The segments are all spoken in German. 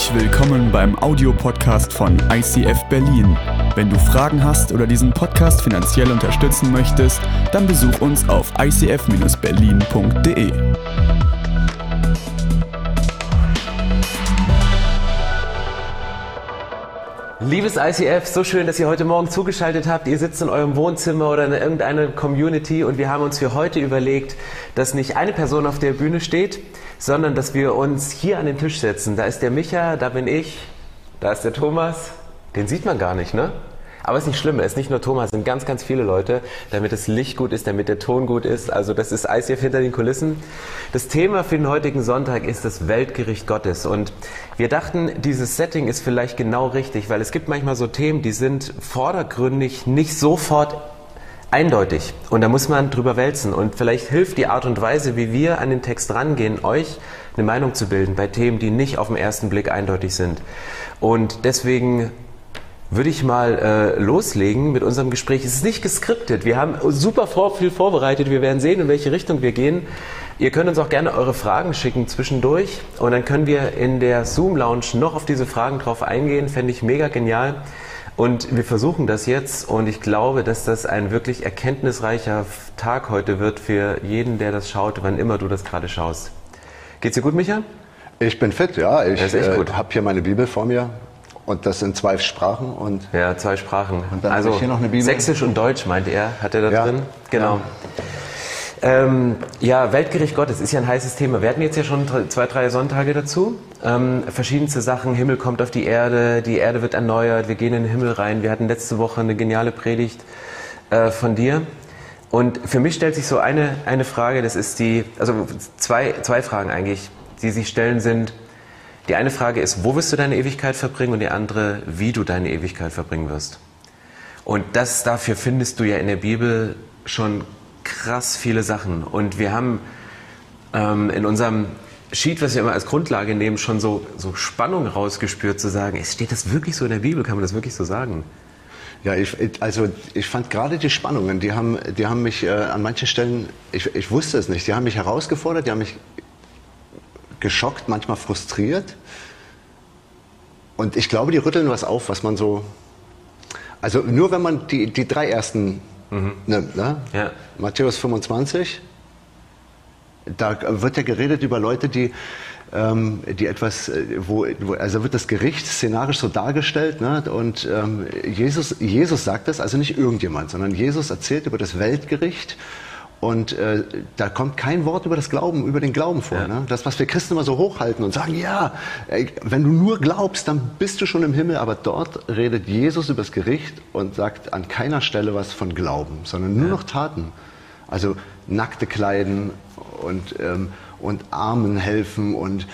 Herzlich willkommen beim Audiopodcast von ICF Berlin. Wenn du Fragen hast oder diesen Podcast finanziell unterstützen möchtest, dann besuch uns auf icf-berlin.de. Liebes ICF, so schön, dass ihr heute Morgen zugeschaltet habt. Ihr sitzt in eurem Wohnzimmer oder in irgendeiner Community und wir haben uns für heute überlegt, dass nicht eine Person auf der Bühne steht, sondern dass wir uns hier an den Tisch setzen. Da ist der Micha, da bin ich, da ist der Thomas. Den sieht man gar nicht, ne? Aber es ist nicht schlimm, es ist nicht nur Thomas, es sind ganz, ganz viele Leute, damit das Licht gut ist, damit der Ton gut ist. Also das ist ICF hinter den Kulissen. Das Thema für den heutigen Sonntag ist das Weltgericht Gottes. Und wir dachten, dieses Setting ist vielleicht genau richtig, weil es gibt manchmal so Themen, die sind vordergründig nicht sofort eindeutig. Und da muss man drüber wälzen. Und vielleicht hilft die Art und Weise, wie wir an den Text rangehen, euch eine Meinung zu bilden bei Themen, die nicht auf den ersten Blick eindeutig sind. Und deswegen würde ich mal äh, loslegen mit unserem Gespräch. Es ist nicht geskriptet. Wir haben super vor, viel vorbereitet. Wir werden sehen, in welche Richtung wir gehen. Ihr könnt uns auch gerne eure Fragen schicken zwischendurch und dann können wir in der Zoom Lounge noch auf diese Fragen drauf eingehen. Fände ich mega genial. Und wir versuchen das jetzt und ich glaube, dass das ein wirklich erkenntnisreicher Tag heute wird für jeden, der das schaut, wann immer du das gerade schaust. Geht's dir gut, Micha? Ich bin fit, ja. Ich äh, habe hier meine Bibel vor mir und das sind zwei Sprachen und ja, zwei Sprachen. Und dann also hier noch eine Bibel. Sächsisch und Deutsch meint er, hat er da ja. drin? Genau. Ja. Ähm, ja, Weltgericht Gottes ist ja ein heißes Thema. Wir hatten jetzt ja schon zwei, drei Sonntage dazu. Ähm, verschiedenste Sachen. Himmel kommt auf die Erde, die Erde wird erneuert, wir gehen in den Himmel rein. Wir hatten letzte Woche eine geniale Predigt äh, von dir. Und für mich stellt sich so eine, eine Frage, das ist die, also zwei, zwei Fragen eigentlich, die sich stellen sind. Die eine Frage ist, wo wirst du deine Ewigkeit verbringen? Und die andere, wie du deine Ewigkeit verbringen wirst. Und das dafür findest du ja in der Bibel schon krass viele Sachen. Und wir haben ähm, in unserem Sheet, was wir immer als Grundlage nehmen, schon so, so Spannung rausgespürt, zu sagen, steht das wirklich so in der Bibel? Kann man das wirklich so sagen? Ja, ich, also ich fand gerade die Spannungen, die haben, die haben mich äh, an manchen Stellen, ich, ich wusste es nicht, die haben mich herausgefordert, die haben mich geschockt, manchmal frustriert. Und ich glaube, die rütteln was auf, was man so. Also nur wenn man die, die drei ersten mhm. nimmt, ne? Ja. Matthäus 25, da wird ja geredet über Leute, die, ähm, die etwas, äh, wo, wo, also wird das Gericht szenarisch so dargestellt, ne? und ähm, Jesus, Jesus sagt das, also nicht irgendjemand, sondern Jesus erzählt über das Weltgericht und äh, da kommt kein Wort über das Glauben, über den Glauben vor. Ja. Ne? Das, was wir Christen immer so hochhalten und sagen, ja, ey, wenn du nur glaubst, dann bist du schon im Himmel. Aber dort redet Jesus über das Gericht und sagt an keiner Stelle was von Glauben, sondern nur ja. noch Taten. Also nackte Kleiden und, ähm, und Armen helfen und,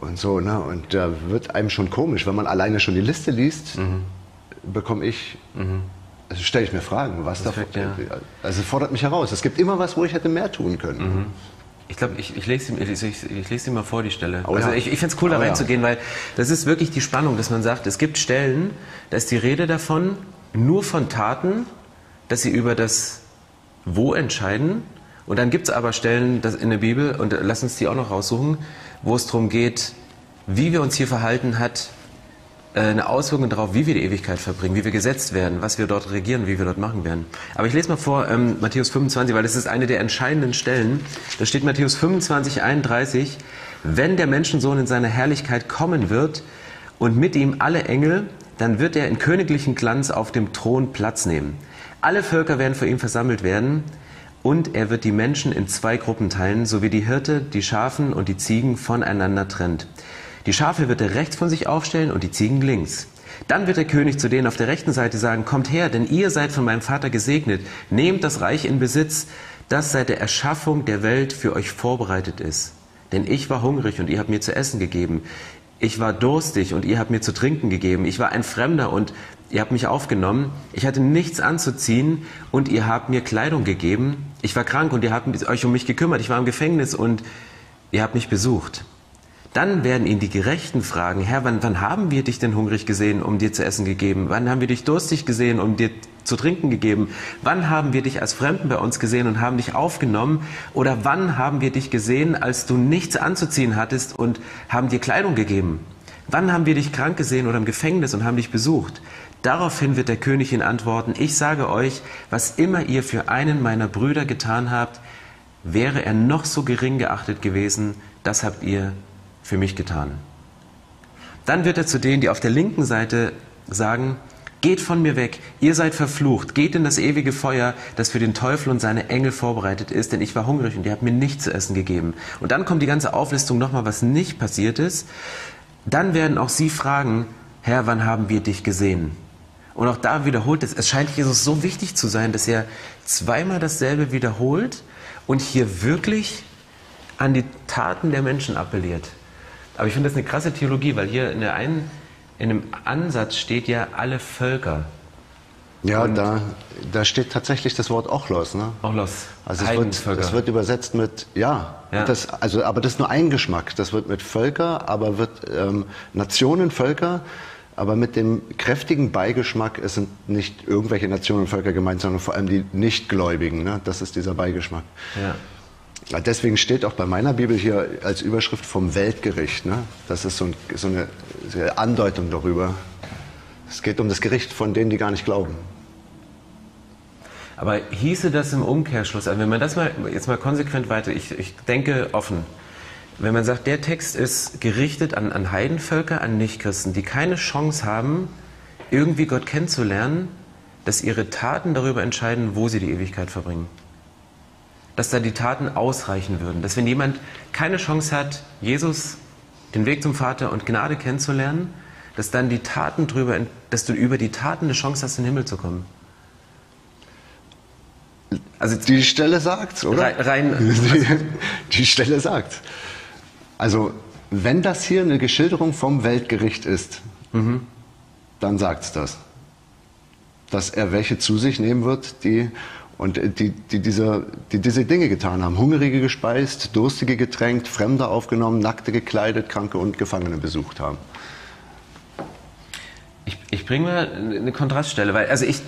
und so. Ne? Und da wird einem schon komisch, wenn man alleine schon die Liste liest, mhm. bekomme ich... Mhm also stelle ich mir Fragen, was da. Ja. Also es fordert mich heraus. Es gibt immer was, wo ich hätte mehr tun können. Mhm. Ich glaube, ich, ich lese ich, ich, ich lese mal vor, die Stelle. Oh, also ja. ich, ich finde es cool, da oh, reinzugehen, ja. weil das ist wirklich die Spannung, dass man sagt, es gibt Stellen, da ist die Rede davon, nur von Taten, dass sie über das Wo entscheiden. Und dann gibt es aber Stellen in der Bibel, und lass uns die auch noch raussuchen, wo es darum geht, wie wir uns hier verhalten hat eine Auswirkung darauf, wie wir die Ewigkeit verbringen, wie wir gesetzt werden, was wir dort regieren, wie wir dort machen werden. Aber ich lese mal vor ähm, Matthäus 25, weil das ist eine der entscheidenden Stellen. Da steht Matthäus 25, 31, wenn der Menschensohn in seiner Herrlichkeit kommen wird und mit ihm alle Engel, dann wird er in königlichen Glanz auf dem Thron Platz nehmen. Alle Völker werden vor ihm versammelt werden und er wird die Menschen in zwei Gruppen teilen, so wie die Hirte die Schafen und die Ziegen voneinander trennt. Die Schafe wird er rechts von sich aufstellen und die Ziegen links. Dann wird der König zu denen auf der rechten Seite sagen, kommt her, denn ihr seid von meinem Vater gesegnet, nehmt das Reich in Besitz, das seit der Erschaffung der Welt für euch vorbereitet ist. Denn ich war hungrig und ihr habt mir zu essen gegeben. Ich war durstig und ihr habt mir zu trinken gegeben. Ich war ein Fremder und ihr habt mich aufgenommen. Ich hatte nichts anzuziehen und ihr habt mir Kleidung gegeben. Ich war krank und ihr habt euch um mich gekümmert. Ich war im Gefängnis und ihr habt mich besucht. Dann werden ihn die Gerechten fragen, Herr, wann, wann haben wir dich denn hungrig gesehen, um dir zu essen gegeben? Wann haben wir dich durstig gesehen, um dir zu trinken gegeben? Wann haben wir dich als Fremden bei uns gesehen und haben dich aufgenommen? Oder wann haben wir dich gesehen, als du nichts anzuziehen hattest und haben dir Kleidung gegeben? Wann haben wir dich krank gesehen oder im Gefängnis und haben dich besucht? Daraufhin wird der König ihn antworten, ich sage euch, was immer ihr für einen meiner Brüder getan habt, wäre er noch so gering geachtet gewesen, das habt ihr für mich getan. Dann wird er zu denen, die auf der linken Seite sagen, Geht von mir weg, ihr seid verflucht, geht in das ewige Feuer, das für den Teufel und seine Engel vorbereitet ist, denn ich war hungrig und ihr habt mir nichts zu essen gegeben. Und dann kommt die ganze Auflistung nochmal, was nicht passiert ist. Dann werden auch sie fragen, Herr, wann haben wir dich gesehen? Und auch da wiederholt es, es scheint Jesus so wichtig zu sein, dass er zweimal dasselbe wiederholt und hier wirklich an die Taten der Menschen appelliert. Aber ich finde das eine krasse Theologie, weil hier in der einen in dem Ansatz steht ja alle Völker. Ja, da, da steht tatsächlich das Wort Ochlos. Ne? Ochlos. Also es wird, es wird übersetzt mit, ja, ja. Das, also, aber das ist nur ein Geschmack. Das wird mit Völker, aber wird ähm, Nationen, Völker, aber mit dem kräftigen Beigeschmack, es sind nicht irgendwelche Nationen und Völker gemeint, sondern vor allem die Nichtgläubigen. Ne? Das ist dieser Beigeschmack. Ja. Deswegen steht auch bei meiner Bibel hier als Überschrift vom Weltgericht. Ne? Das ist so, ein, so eine Andeutung darüber. Es geht um das Gericht von denen, die gar nicht glauben. Aber hieße das im Umkehrschluss, also wenn man das mal jetzt mal konsequent weiter, ich, ich denke offen, wenn man sagt, der Text ist gerichtet an, an Heidenvölker, an Nichtchristen, die keine Chance haben, irgendwie Gott kennenzulernen, dass ihre Taten darüber entscheiden, wo sie die Ewigkeit verbringen dass da die Taten ausreichen würden. Dass wenn jemand keine Chance hat, Jesus, den Weg zum Vater und Gnade kennenzulernen, dass dann die Taten drüber, dass du über die Taten eine Chance hast, in den Himmel zu kommen. Also die Stelle sagt's, oder? Rein, rein die, die Stelle sagt. Also wenn das hier eine Geschilderung vom Weltgericht ist, mhm. dann sagt's das, dass er welche zu sich nehmen wird, die und äh, die, die, diese, die diese Dinge getan haben. Hungrige gespeist, Durstige getränkt, Fremde aufgenommen, Nackte gekleidet, Kranke und Gefangene besucht haben. Ich, ich bringe mal eine Kontraststelle, weil, also ich,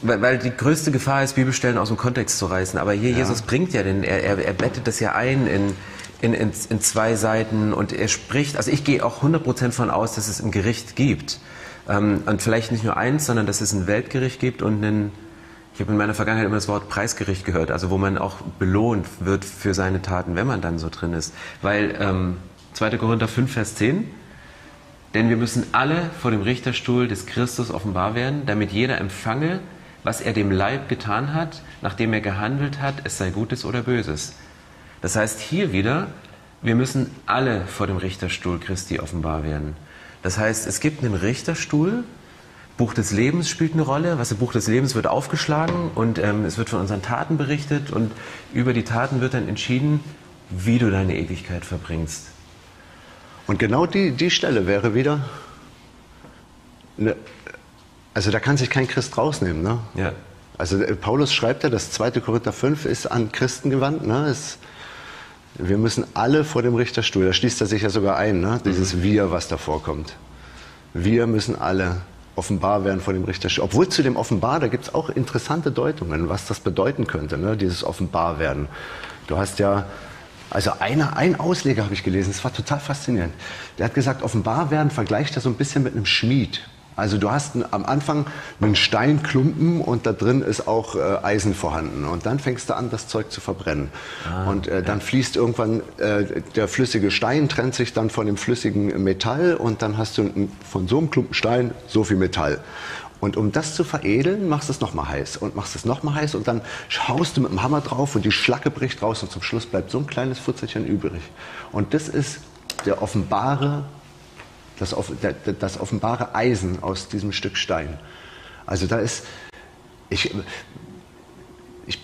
weil, weil, die größte Gefahr ist, Bibelstellen aus dem Kontext zu reißen. Aber hier, ja. Jesus bringt ja den, er, er, er bettet das ja ein in, in, in, in zwei Seiten und er spricht, also ich gehe auch 100% von aus, dass es ein Gericht gibt. Ähm, und vielleicht nicht nur eins, sondern dass es ein Weltgericht gibt und einen ich habe in meiner Vergangenheit immer das Wort Preisgericht gehört, also wo man auch belohnt wird für seine Taten, wenn man dann so drin ist. Weil ähm, 2. Korinther 5, Vers 10, denn wir müssen alle vor dem Richterstuhl des Christus offenbar werden, damit jeder empfange, was er dem Leib getan hat, nachdem er gehandelt hat, es sei Gutes oder Böses. Das heißt hier wieder, wir müssen alle vor dem Richterstuhl Christi offenbar werden. Das heißt, es gibt einen Richterstuhl, Buch des Lebens spielt eine Rolle. Was im Buch des Lebens wird aufgeschlagen und ähm, es wird von unseren Taten berichtet und über die Taten wird dann entschieden, wie du deine Ewigkeit verbringst. Und genau die, die Stelle wäre wieder, eine, also da kann sich kein Christ rausnehmen. Ne? Ja. Also äh, Paulus schreibt ja, das 2. Korinther 5 ist an Christen gewandt. Ne? Es, wir müssen alle vor dem Richterstuhl, da schließt er sich ja sogar ein, ne? dieses mhm. Wir, was da vorkommt. Wir müssen alle offenbar werden vor dem Richter. Obwohl zu dem Offenbar, da gibt es auch interessante Deutungen, was das bedeuten könnte, ne? dieses Offenbar werden. Du hast ja, also eine, ein Ausleger habe ich gelesen, das war total faszinierend. Der hat gesagt, offenbar werden vergleicht er so ein bisschen mit einem Schmied. Also du hast am Anfang einen Steinklumpen und da drin ist auch äh, Eisen vorhanden. Und dann fängst du an, das Zeug zu verbrennen. Ah, und äh, dann fließt irgendwann äh, der flüssige Stein, trennt sich dann von dem flüssigen Metall und dann hast du von so einem Klumpen Stein so viel Metall. Und um das zu veredeln, machst du es nochmal heiß und machst es nochmal heiß und dann schaust du mit dem Hammer drauf und die Schlacke bricht raus und zum Schluss bleibt so ein kleines Futzelchen übrig. Und das ist der offenbare das, das offenbare Eisen aus diesem Stück Stein. Also da ist, ich, ich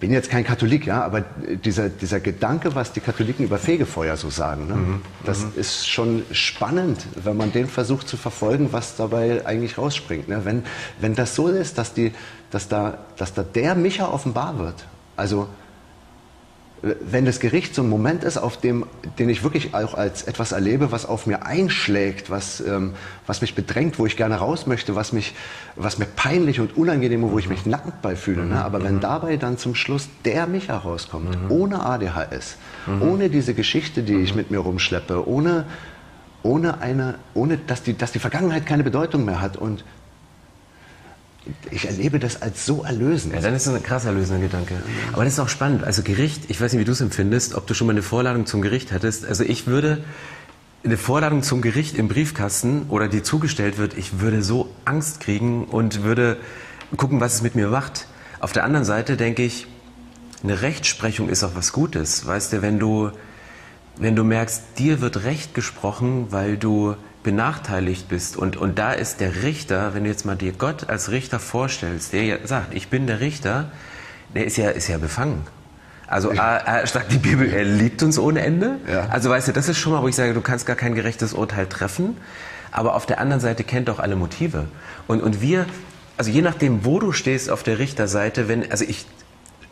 bin jetzt kein Katholik, ja, aber dieser, dieser Gedanke, was die Katholiken über Fegefeuer so sagen, ne, mhm. das mhm. ist schon spannend, wenn man den versucht zu verfolgen, was dabei eigentlich rausspringt. Ne? Wenn, wenn das so ist, dass, die, dass, da, dass da der Micha offenbar wird, also wenn das Gericht so ein Moment ist, auf dem, den ich wirklich auch als etwas erlebe, was auf mir einschlägt, was, ähm, was mich bedrängt, wo ich gerne raus möchte, was, mich, was mir peinlich und unangenehm, wo ich mich nackt bei fühle. Ne? Aber wenn dabei dann zum Schluss der mich herauskommt, ohne ADHS, ohne diese Geschichte, die ich mit mir rumschleppe, ohne, ohne eine, ohne dass die, dass die Vergangenheit keine Bedeutung mehr hat und ich erlebe das als so erlösend. Ja, dann ist das ein krass erlösender Gedanke. Aber das ist auch spannend. Also Gericht, ich weiß nicht, wie du es empfindest, ob du schon mal eine Vorladung zum Gericht hattest. Also ich würde eine Vorladung zum Gericht im Briefkasten oder die zugestellt wird, ich würde so Angst kriegen und würde gucken, was es mit mir macht. Auf der anderen Seite denke ich, eine Rechtsprechung ist auch was Gutes. Weißt du, wenn du, wenn du merkst, dir wird Recht gesprochen, weil du benachteiligt bist und, und da ist der Richter, wenn du jetzt mal dir Gott als Richter vorstellst, der ja sagt, ich bin der Richter, der ist ja, ist ja befangen. Also A, sagt die Bibel, er liebt uns ohne Ende. Ja. Also weißt du, das ist schon mal, wo ich sage, du kannst gar kein gerechtes Urteil treffen. Aber auf der anderen Seite kennt auch alle Motive. Und, und wir, also je nachdem, wo du stehst auf der Richterseite, wenn, also ich,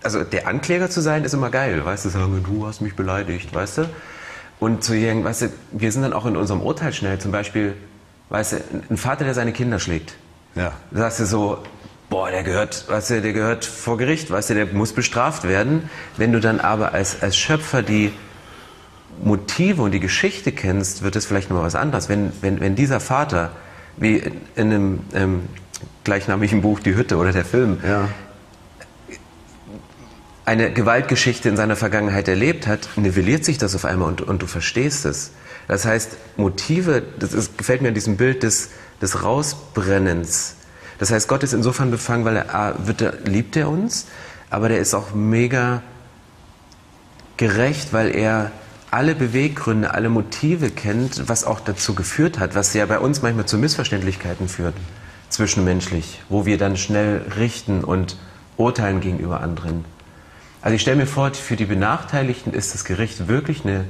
also der Ankläger zu sein, ist immer geil, weißt du, sagen, du hast mich beleidigt, weißt du? Und zu sagen, weißt du, wir sind dann auch in unserem Urteil schnell, zum Beispiel, weißt du, ein Vater, der seine Kinder schlägt. Ja. Da sagst du so, boah, der gehört, weißt du, der gehört vor Gericht, weißt du, der muss bestraft werden. Wenn du dann aber als, als Schöpfer die Motive und die Geschichte kennst, wird es vielleicht nochmal was anderes. Wenn, wenn, wenn dieser Vater, wie in einem ähm, gleichnamigen Buch Die Hütte oder der Film, ja. Eine Gewaltgeschichte in seiner Vergangenheit erlebt hat, nivelliert sich das auf einmal und, und du verstehst es. Das heißt, Motive, das ist, gefällt mir an diesem Bild des, des Rausbrennens, das heißt, Gott ist insofern befangen, weil er, A, wird er, liebt er uns, aber der ist auch mega gerecht, weil er alle Beweggründe, alle Motive kennt, was auch dazu geführt hat, was ja bei uns manchmal zu Missverständlichkeiten führt, zwischenmenschlich, wo wir dann schnell richten und urteilen gegenüber anderen. Also ich stelle mir vor, für die Benachteiligten ist das Gericht wirklich eine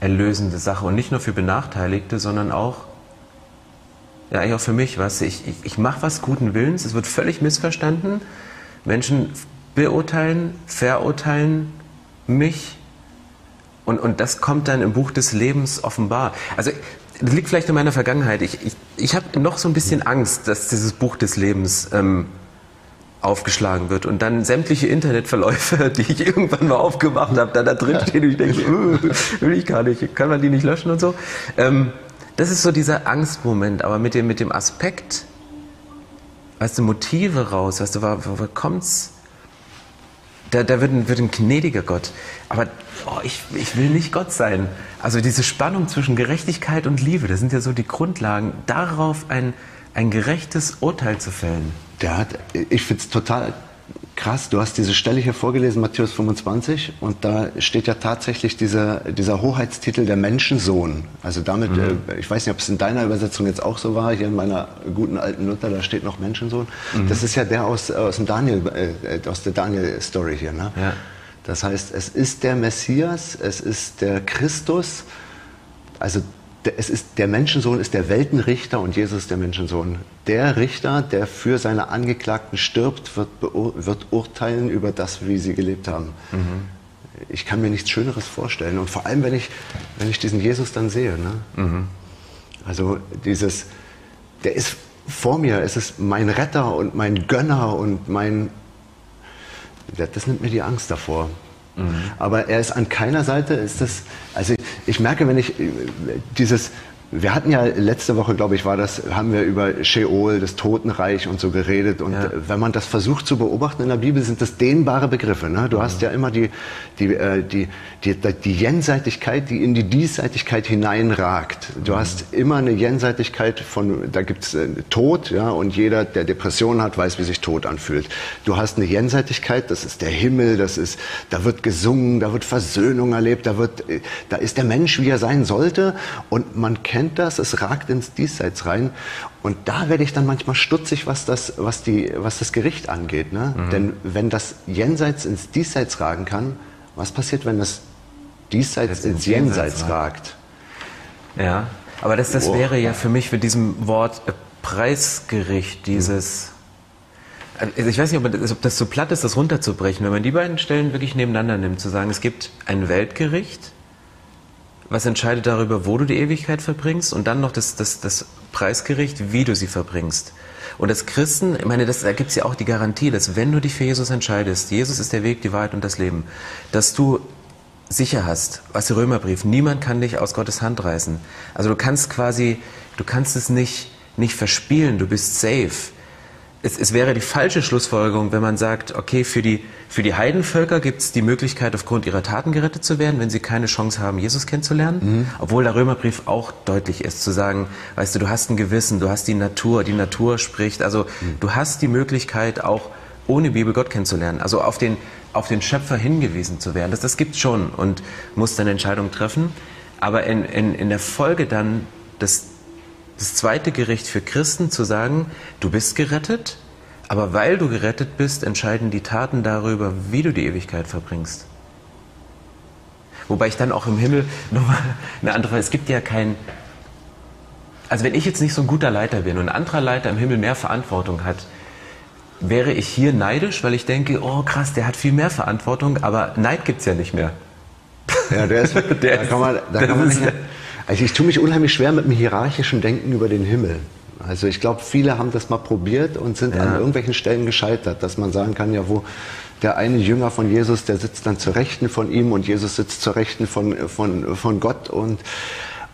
erlösende Sache und nicht nur für Benachteiligte, sondern auch ja, eigentlich auch für mich, weißt ich, ich, ich mache was guten Willens, es wird völlig missverstanden. Menschen beurteilen, verurteilen mich und, und das kommt dann im Buch des Lebens offenbar. Also das liegt vielleicht in meiner Vergangenheit. Ich, ich, ich habe noch so ein bisschen Angst, dass dieses Buch des Lebens ähm, aufgeschlagen wird und dann sämtliche Internetverläufe, die ich irgendwann mal aufgemacht habe, dann da drin stehen und ich denke, uh, will ich gar nicht, kann man die nicht löschen und so. Ähm, das ist so dieser Angstmoment, aber mit dem, mit dem Aspekt, weißt du, Motive raus, weißt du, wo, wo kommt's? Da, da wird, ein, wird ein gnädiger Gott. Aber oh, ich, ich will nicht Gott sein. Also diese Spannung zwischen Gerechtigkeit und Liebe, das sind ja so die Grundlagen, darauf ein, ein gerechtes Urteil zu fällen. Der hat, ich finde es total Krass, du hast diese Stelle hier vorgelesen, Matthäus 25, und da steht ja tatsächlich dieser, dieser Hoheitstitel der Menschensohn. Also damit, mhm. äh, ich weiß nicht, ob es in deiner Übersetzung jetzt auch so war, hier in meiner guten alten Luther, da steht noch Menschensohn. Mhm. Das ist ja der aus, aus, dem Daniel, äh, aus der Daniel-Story hier. Ne? Ja. Das heißt, es ist der Messias, es ist der Christus, also es ist, der Menschensohn ist der Weltenrichter und Jesus ist der Menschensohn. Der Richter, der für seine Angeklagten stirbt, wird, wird urteilen über das, wie sie gelebt haben. Mhm. Ich kann mir nichts Schöneres vorstellen. Und vor allem, wenn ich, wenn ich diesen Jesus dann sehe. Ne? Mhm. Also dieses, der ist vor mir, es ist mein Retter und mein Gönner und mein, das nimmt mir die Angst davor. Mhm. Aber er ist an keiner Seite, ist das, also ich merke, wenn ich dieses, wir hatten ja letzte Woche, glaube ich, war das, haben wir über Sheol, das Totenreich und so geredet. Und ja. wenn man das versucht zu beobachten in der Bibel, sind das dehnbare Begriffe. Ne? Du ja. hast ja immer die, die, äh, die, die, die Jenseitigkeit, die in die Diesseitigkeit hineinragt. Du mhm. hast immer eine Jenseitigkeit von, da gibt's äh, Tod, ja, und jeder, der Depressionen hat, weiß, wie sich Tod anfühlt. Du hast eine Jenseitigkeit, das ist der Himmel, das ist, da wird gesungen, da wird Versöhnung erlebt, da wird, äh, da ist der Mensch, wie er sein sollte, und man kennt kennt das, es ragt ins Diesseits rein. Und da werde ich dann manchmal stutzig, was das, was die, was das Gericht angeht. Ne? Mhm. Denn wenn das Jenseits ins Diesseits ragen kann, was passiert, wenn das Diesseits das ins Jenseits, Jenseits ragt? Ja, aber das, das oh. wäre ja für mich mit diesem Wort äh, Preisgericht, dieses... Also ich weiß nicht, ob das, ob das so platt ist, das runterzubrechen, wenn man die beiden Stellen wirklich nebeneinander nimmt, zu sagen, es gibt ein Weltgericht was entscheidet darüber, wo du die Ewigkeit verbringst und dann noch das, das, das Preisgericht, wie du sie verbringst. Und als Christen, ich meine, das, da gibt es ja auch die Garantie, dass wenn du dich für Jesus entscheidest, Jesus ist der Weg, die Wahrheit und das Leben, dass du sicher hast, was der Römerbrief, niemand kann dich aus Gottes Hand reißen. Also du kannst quasi, du kannst es nicht, nicht verspielen, du bist safe es, es, wäre die falsche Schlussfolgerung, wenn man sagt, okay, für die, für die Heidenvölker gibt es die Möglichkeit, aufgrund ihrer Taten gerettet zu werden, wenn sie keine Chance haben, Jesus kennenzulernen. Mhm. Obwohl der Römerbrief auch deutlich ist, zu sagen, weißt du, du hast ein Gewissen, du hast die Natur, die Natur spricht. Also mhm. du hast die Möglichkeit, auch ohne Bibel Gott kennenzulernen. Also auf den, auf den Schöpfer hingewiesen zu werden. Das, das gibt es schon und muss dann Entscheidung treffen. Aber in, in, in der Folge dann des das zweite Gericht für Christen zu sagen, du bist gerettet, aber weil du gerettet bist, entscheiden die Taten darüber, wie du die Ewigkeit verbringst. Wobei ich dann auch im Himmel nochmal eine andere, es gibt ja kein, also wenn ich jetzt nicht so ein guter Leiter bin und ein anderer Leiter im Himmel mehr Verantwortung hat, wäre ich hier neidisch, weil ich denke, oh krass, der hat viel mehr Verantwortung, aber Neid gibt es ja nicht mehr. Ja, der ist, der da kann man, da kann man nicht, also ich tue mich unheimlich schwer mit dem hierarchischen Denken über den Himmel. Also ich glaube, viele haben das mal probiert und sind ja. an irgendwelchen Stellen gescheitert, dass man sagen kann, ja, wo der eine Jünger von Jesus, der sitzt dann zur Rechten von ihm und Jesus sitzt zur Rechten von, von, von Gott und,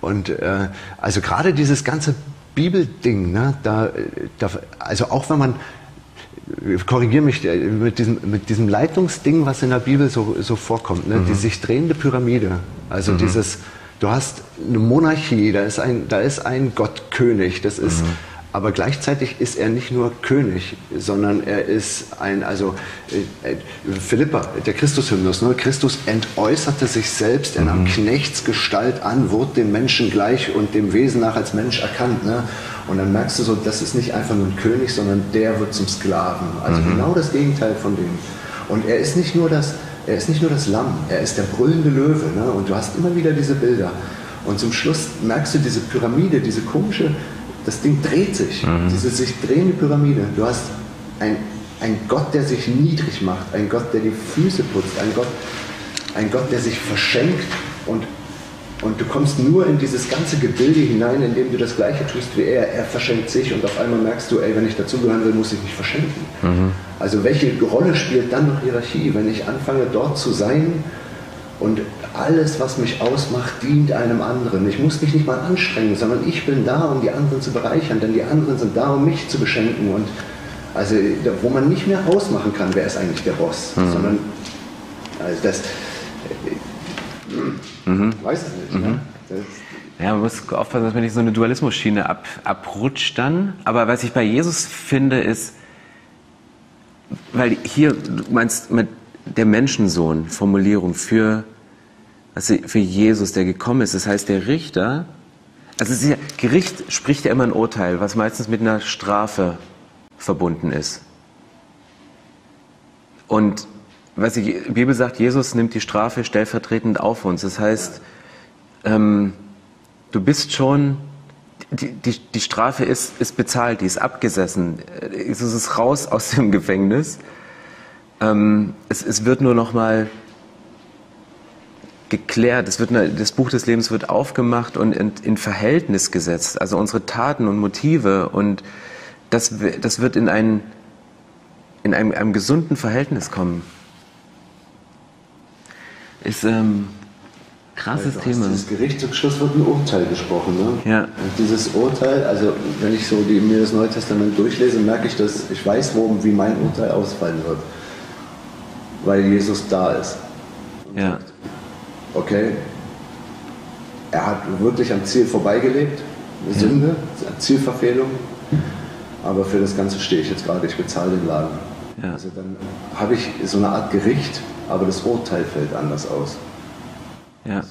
und äh, also gerade dieses ganze Bibelding, ne, da, da, also auch wenn man korrigiere mich äh, mit diesem, mit diesem Leitungsding, was in der Bibel so, so vorkommt, ne? Mhm. die sich drehende Pyramide, also mhm. dieses Du hast eine Monarchie, da ist ein, da ist ein Gottkönig, das ist, mhm. aber gleichzeitig ist er nicht nur König, sondern er ist ein, also äh, äh Philippa, der Christushymnus, ne? Christus entäußerte sich selbst, er nahm mhm. Knechtsgestalt an, wurde dem Menschen gleich und dem Wesen nach als Mensch erkannt. Ne? Und dann merkst du so, das ist nicht einfach nur ein König, sondern der wird zum Sklaven. Also mhm. genau das Gegenteil von dem. Und er ist nicht nur das, er ist nicht nur das Lamm, er ist der brüllende Löwe. Ne? Und du hast immer wieder diese Bilder. Und zum Schluss merkst du diese Pyramide, diese komische, das Ding dreht sich, mhm. diese sich drehende Pyramide. Du hast ein, ein Gott, der sich niedrig macht, ein Gott, der die Füße putzt, ein Gott, ein Gott, der sich verschenkt und und du kommst nur in dieses ganze Gebilde hinein, indem du das Gleiche tust wie er. Er verschenkt sich und auf einmal merkst du, ey, wenn ich dazugehören will, muss ich mich verschenken. Mhm. Also welche Rolle spielt dann noch Hierarchie, wenn ich anfange dort zu sein und alles, was mich ausmacht, dient einem anderen. Ich muss mich nicht mal anstrengen, sondern ich bin da, um die anderen zu bereichern, denn die anderen sind da, um mich zu beschenken. Und also wo man nicht mehr ausmachen kann, wer ist eigentlich der Boss, mhm. sondern also das Mhm. Weiß es nicht. Mhm. Ne? Ja, man muss aufpassen, dass man nicht so eine Dualismus-Schiene ab, abrutscht dann. Aber was ich bei Jesus finde, ist, weil hier, du meinst mit der Menschensohn, Formulierung für, also für Jesus, der gekommen ist. Das heißt, der Richter, also ja, Gericht spricht ja immer ein Urteil, was meistens mit einer Strafe verbunden ist. Und was die Bibel sagt, Jesus nimmt die Strafe stellvertretend auf uns. Das heißt, ähm, du bist schon, die, die, die Strafe ist, ist bezahlt, die ist abgesessen. Es ist raus aus dem Gefängnis. Ähm, es, es wird nur noch mal geklärt. Es wird, das Buch des Lebens wird aufgemacht und in, in Verhältnis gesetzt. Also unsere Taten und Motive und das, das wird in, ein, in einem, einem gesunden Verhältnis kommen. Ist ähm, krasses also Thema. Das Gericht zum Schluss wird ein Urteil gesprochen. Ne? Ja. Und dieses Urteil, also wenn ich so die, mir das Neue Testament durchlese, merke ich, dass ich weiß, wo, wie mein Urteil ausfallen wird. Weil Jesus da ist. ja. Sagt, okay, er hat wirklich am Ziel vorbeigelebt, eine ja. Sünde, Zielverfehlung, aber für das Ganze stehe ich jetzt gerade, ich bezahle den Laden. Ja. Also dann habe ich so eine Art Gericht, aber das Urteil fällt anders aus. Ja.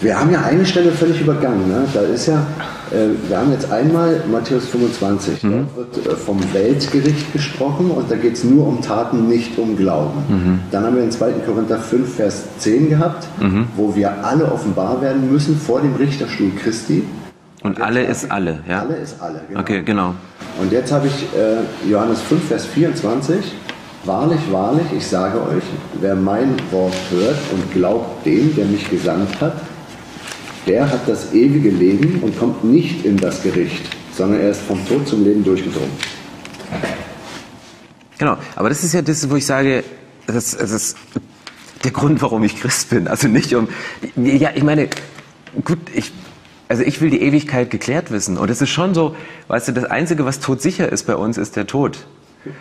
Wir haben ja eine Stelle völlig übergangen. Ne? Da ist ja, äh, wir haben jetzt einmal Matthäus 25, mhm. da wird äh, vom Weltgericht gesprochen und da geht es nur um Taten, nicht um Glauben. Mhm. Dann haben wir in 2. Korinther 5, Vers 10 gehabt, mhm. wo wir alle offenbar werden müssen vor dem Richterstuhl Christi. Und, und alle ist alle, ja? Alle ist alle, genau. Okay, genau. Und jetzt habe ich äh, Johannes 5, Vers 24. Wahrlich, wahrlich, ich sage euch, wer mein Wort hört und glaubt dem, der mich gesandt hat, der hat das ewige Leben und kommt nicht in das Gericht, sondern er ist vom Tod zum Leben durchgedrungen. Genau, aber das ist ja das, wo ich sage, das, das, der Grund, warum ich Christ bin. Also nicht um, ja, ich meine, gut, ich, also ich will die Ewigkeit geklärt wissen. Und es ist schon so, weißt du, das Einzige, was todsicher ist bei uns, ist der Tod.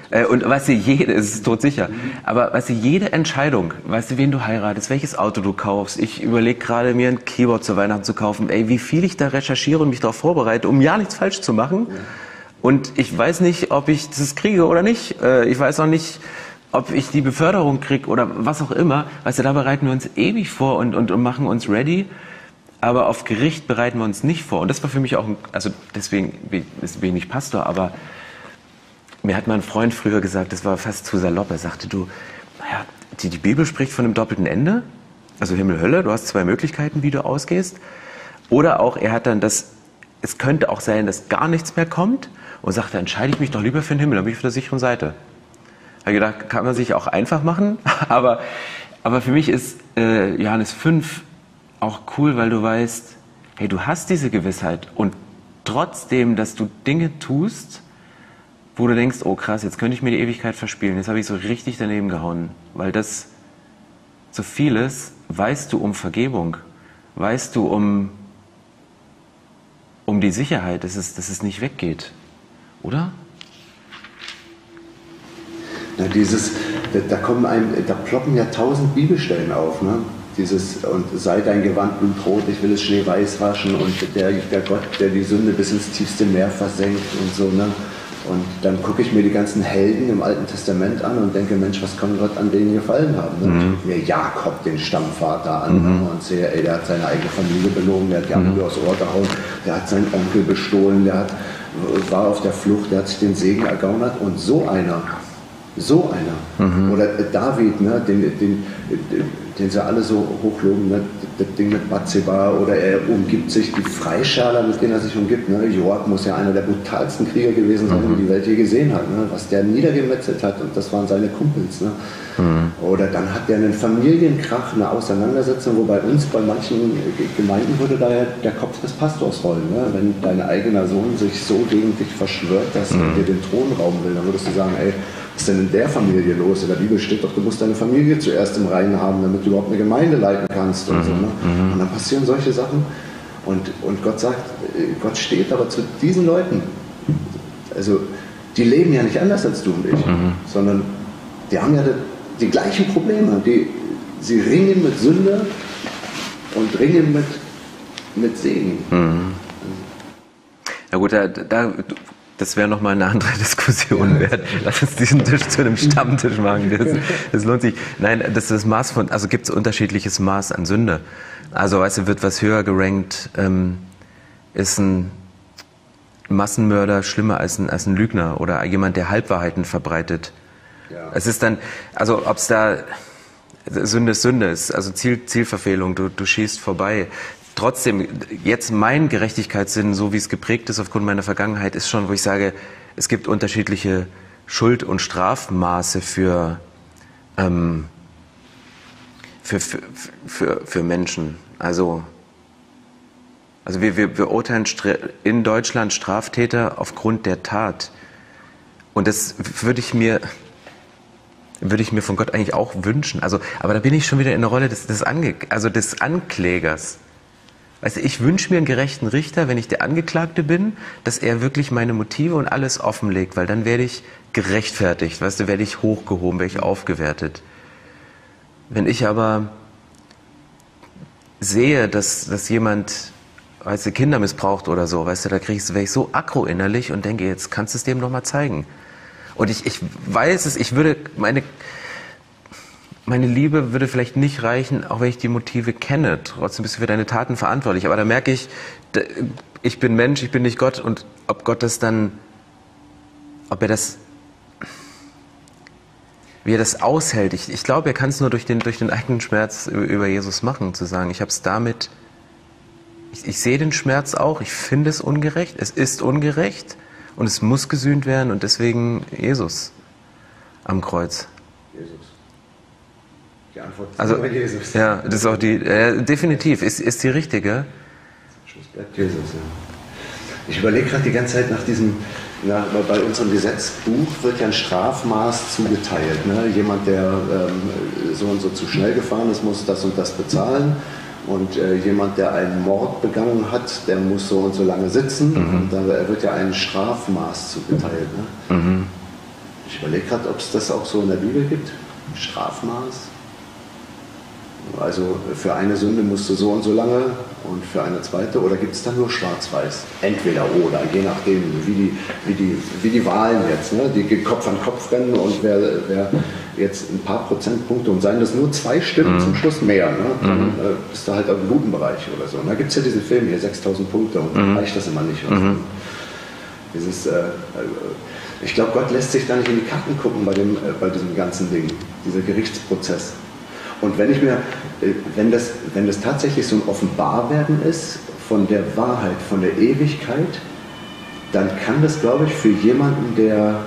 Äh, und weißt du, jede, es ist todsicher. Aber weißt du, jede Entscheidung, weißt du, wen du heiratest, welches Auto du kaufst. Ich überlege gerade, mir ein Keyboard zu Weihnachten zu kaufen. Ey, wie viel ich da recherchiere und mich darauf vorbereite, um ja nichts falsch zu machen. Und ich weiß nicht, ob ich das kriege oder nicht. Äh, ich weiß auch nicht, ob ich die Beförderung kriege oder was auch immer. Weißt du, da bereiten wir uns ewig vor und, und, und machen uns ready. Aber auf Gericht bereiten wir uns nicht vor. Und das war für mich auch, ein, also deswegen ich nicht Pastor, aber mir hat mein Freund früher gesagt, das war fast zu salopp. Er sagte, du, naja, die, die Bibel spricht von einem doppelten Ende. Also Himmel, Hölle, du hast zwei Möglichkeiten, wie du ausgehst. Oder auch, er hat dann das, es könnte auch sein, dass gar nichts mehr kommt und sagt, dann entscheide ich mich doch lieber für den Himmel, dann bin ich auf der sicheren Seite. Ich gedacht, kann man sich auch einfach machen, aber, aber für mich ist äh, Johannes 5 auch cool, weil du weißt, hey, du hast diese Gewissheit und trotzdem, dass du Dinge tust, wo du denkst, oh krass, jetzt könnte ich mir die Ewigkeit verspielen. Jetzt habe ich so richtig daneben gehauen, weil das so vieles weißt du um Vergebung, weißt du um, um die Sicherheit, dass es, dass es nicht weggeht, oder? Na, dieses, da, kommen einem, da ploppen ja tausend Bibelstellen auf, ne? Dieses, und sei dein Gewand blutrot, ich will es schneeweiß waschen und der, der Gott, der die Sünde bis ins tiefste Meer versenkt und so, ne? Und dann gucke ich mir die ganzen Helden im Alten Testament an und denke, Mensch, was kann Gott an denen gefallen haben? Ne? Mhm. Ich mir Jakob, den Stammvater, an mhm. und sehe, ey, der hat seine eigene Familie belogen, der hat die mhm. aus Ohr gehauen, der hat seinen Onkel bestohlen, der hat, war auf der Flucht, der hat sich den Segen ergaunert und so einer, so einer. Mhm. Oder David, ne, den, den, den den sie alle so hochloben, ne? das Ding mit Batzeba oder er umgibt sich, die Freischärler, mit denen er sich umgibt. Ne? Joab muss ja einer der brutalsten Krieger gewesen sein, mhm. die die Welt je gesehen hat. Ne? Was der niedergemetzelt hat und das waren seine Kumpels. Ne? Mhm. Oder dann hat der einen Familienkrach, eine Auseinandersetzung, wo bei uns, bei manchen Gemeinden würde da ja der Kopf des Pastors rollen. Ne? Wenn dein eigener Sohn sich so gegen dich verschwört, dass mhm. er dir den Thron rauben will, dann würdest du sagen, ey, ist denn in der Familie los? In der Bibel steht doch, du musst deine Familie zuerst im Reinen haben, damit du überhaupt eine Gemeinde leiten kannst und mhm. so. Ne? Mhm. Und dann passieren solche Sachen. Und, und Gott sagt, Gott steht aber zu diesen Leuten. Also, die leben ja nicht anders als du und ich, mhm. sondern die haben ja die, die gleichen Probleme. Die, sie ringen mit Sünde und ringen mit, mit Segen. Mhm. Ja gut, da, da das wäre nochmal eine andere Diskussion wert. Lass uns diesen Tisch zu einem Stammtisch machen. Das, das lohnt sich. Nein, das ist das Maß von, also gibt es unterschiedliches Maß an Sünde. Also, weißt du, wird was höher gerankt, ähm, ist ein Massenmörder schlimmer als ein, als ein Lügner oder jemand, der Halbwahrheiten verbreitet. Ja. Es ist dann, also ob es da Sünde ist Sünde, ist also Ziel, Zielverfehlung, du, du schießt vorbei trotzdem, jetzt mein Gerechtigkeitssinn, so wie es geprägt ist aufgrund meiner Vergangenheit, ist schon, wo ich sage, es gibt unterschiedliche Schuld- und Strafmaße für, ähm, für, für, für, für Menschen. Also, also wir, wir, wir urteilen in Deutschland Straftäter aufgrund der Tat. Und das würde ich mir, würde ich mir von Gott eigentlich auch wünschen. Also, aber da bin ich schon wieder in der Rolle des, des, Ange also des Anklägers. Du, ich wünsche mir einen gerechten Richter, wenn ich der Angeklagte bin, dass er wirklich meine Motive und alles offenlegt, weil dann werde ich gerechtfertigt, weißt du, werde ich hochgehoben, werde ich aufgewertet. Wenn ich aber sehe, dass, dass jemand weißt du, Kinder missbraucht oder so, weißt du, da krieg ich, werde ich so aggro innerlich und denke, jetzt kannst du es dem doch mal zeigen. Und ich, ich weiß es, ich würde meine meine Liebe würde vielleicht nicht reichen, auch wenn ich die Motive kenne. Trotzdem bist du für deine Taten verantwortlich. Aber da merke ich, ich bin Mensch, ich bin nicht Gott. Und ob Gott das dann, ob er das, wie er das aushält. Ich, ich glaube, er kann es nur durch den, durch den eigenen Schmerz über Jesus machen, zu sagen, ich habe es damit, ich, ich sehe den Schmerz auch, ich finde es ungerecht, es ist ungerecht und es muss gesühnt werden und deswegen Jesus am Kreuz. Jesus. Die Antwort ist also, Jesus. Ja, das ist auch die, äh, definitiv, ist, ist die richtige. Schluss bleibt Jesus, ja. Ich überlege gerade die ganze Zeit nach diesem, Na, bei unserem Gesetzbuch wird ja ein Strafmaß zugeteilt. Ne? Jemand, der ähm, so und so zu schnell gefahren ist, muss das und das bezahlen. Und äh, jemand, der einen Mord begangen hat, der muss so und so lange sitzen. Mhm. Und da wird ja ein Strafmaß zugeteilt. Ne? Mhm. Ich überlege gerade, ob es das auch so in der Bibel gibt. Strafmaß. Also für eine Sünde musst du so und so lange und für eine zweite oder gibt es dann nur schwarz-weiß? Entweder oder, je nachdem, wie die, wie die, wie die Wahlen jetzt, ne? die Kopf an Kopf rennen und wer, wer jetzt ein paar Prozentpunkte und seien das nur zwei Stimmen mhm. zum Schluss mehr, ne? dann mhm. äh, bist du halt im guten Bereich oder so. Und da gibt es ja diesen Film hier, 6000 Punkte und dann mhm. reicht das immer nicht. Mhm. Dieses, äh, ich glaube, Gott lässt sich da nicht in die Karten gucken bei, dem, äh, bei diesem ganzen Ding, dieser Gerichtsprozess. Und wenn ich mir, äh, wenn das, wenn das tatsächlich so ein Offenbarwerden ist von der Wahrheit, von der Ewigkeit, dann kann das, glaube ich, für jemanden, der,